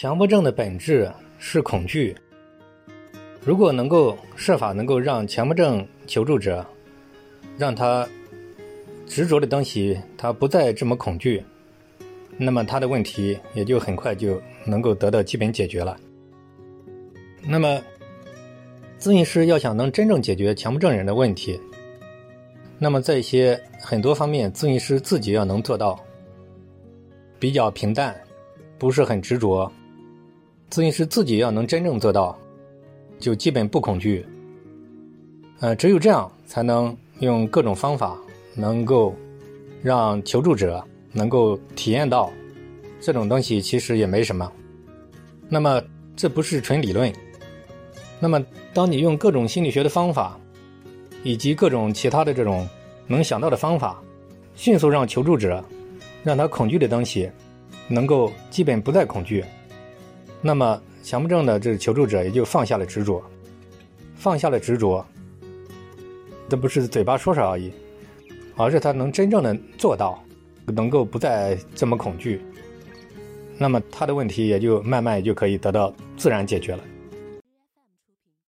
强迫症的本质是恐惧。如果能够设法能够让强迫症求助者，让他执着的东西他不再这么恐惧，那么他的问题也就很快就能够得到基本解决了。那么，咨询师要想能真正解决强迫症人的问题，那么在一些很多方面，咨询师自己要能做到比较平淡，不是很执着。咨询师自己要能真正做到，就基本不恐惧。呃，只有这样，才能用各种方法，能够让求助者能够体验到这种东西其实也没什么。那么，这不是纯理论。那么，当你用各种心理学的方法，以及各种其他的这种能想到的方法，迅速让求助者让他恐惧的东西能够基本不再恐惧。那么，强迫症的这个求助者也就放下了执着，放下了执着，这不是嘴巴说说而已，而是他能真正的做到，能够不再这么恐惧，那么他的问题也就慢慢也就可以得到自然解决了。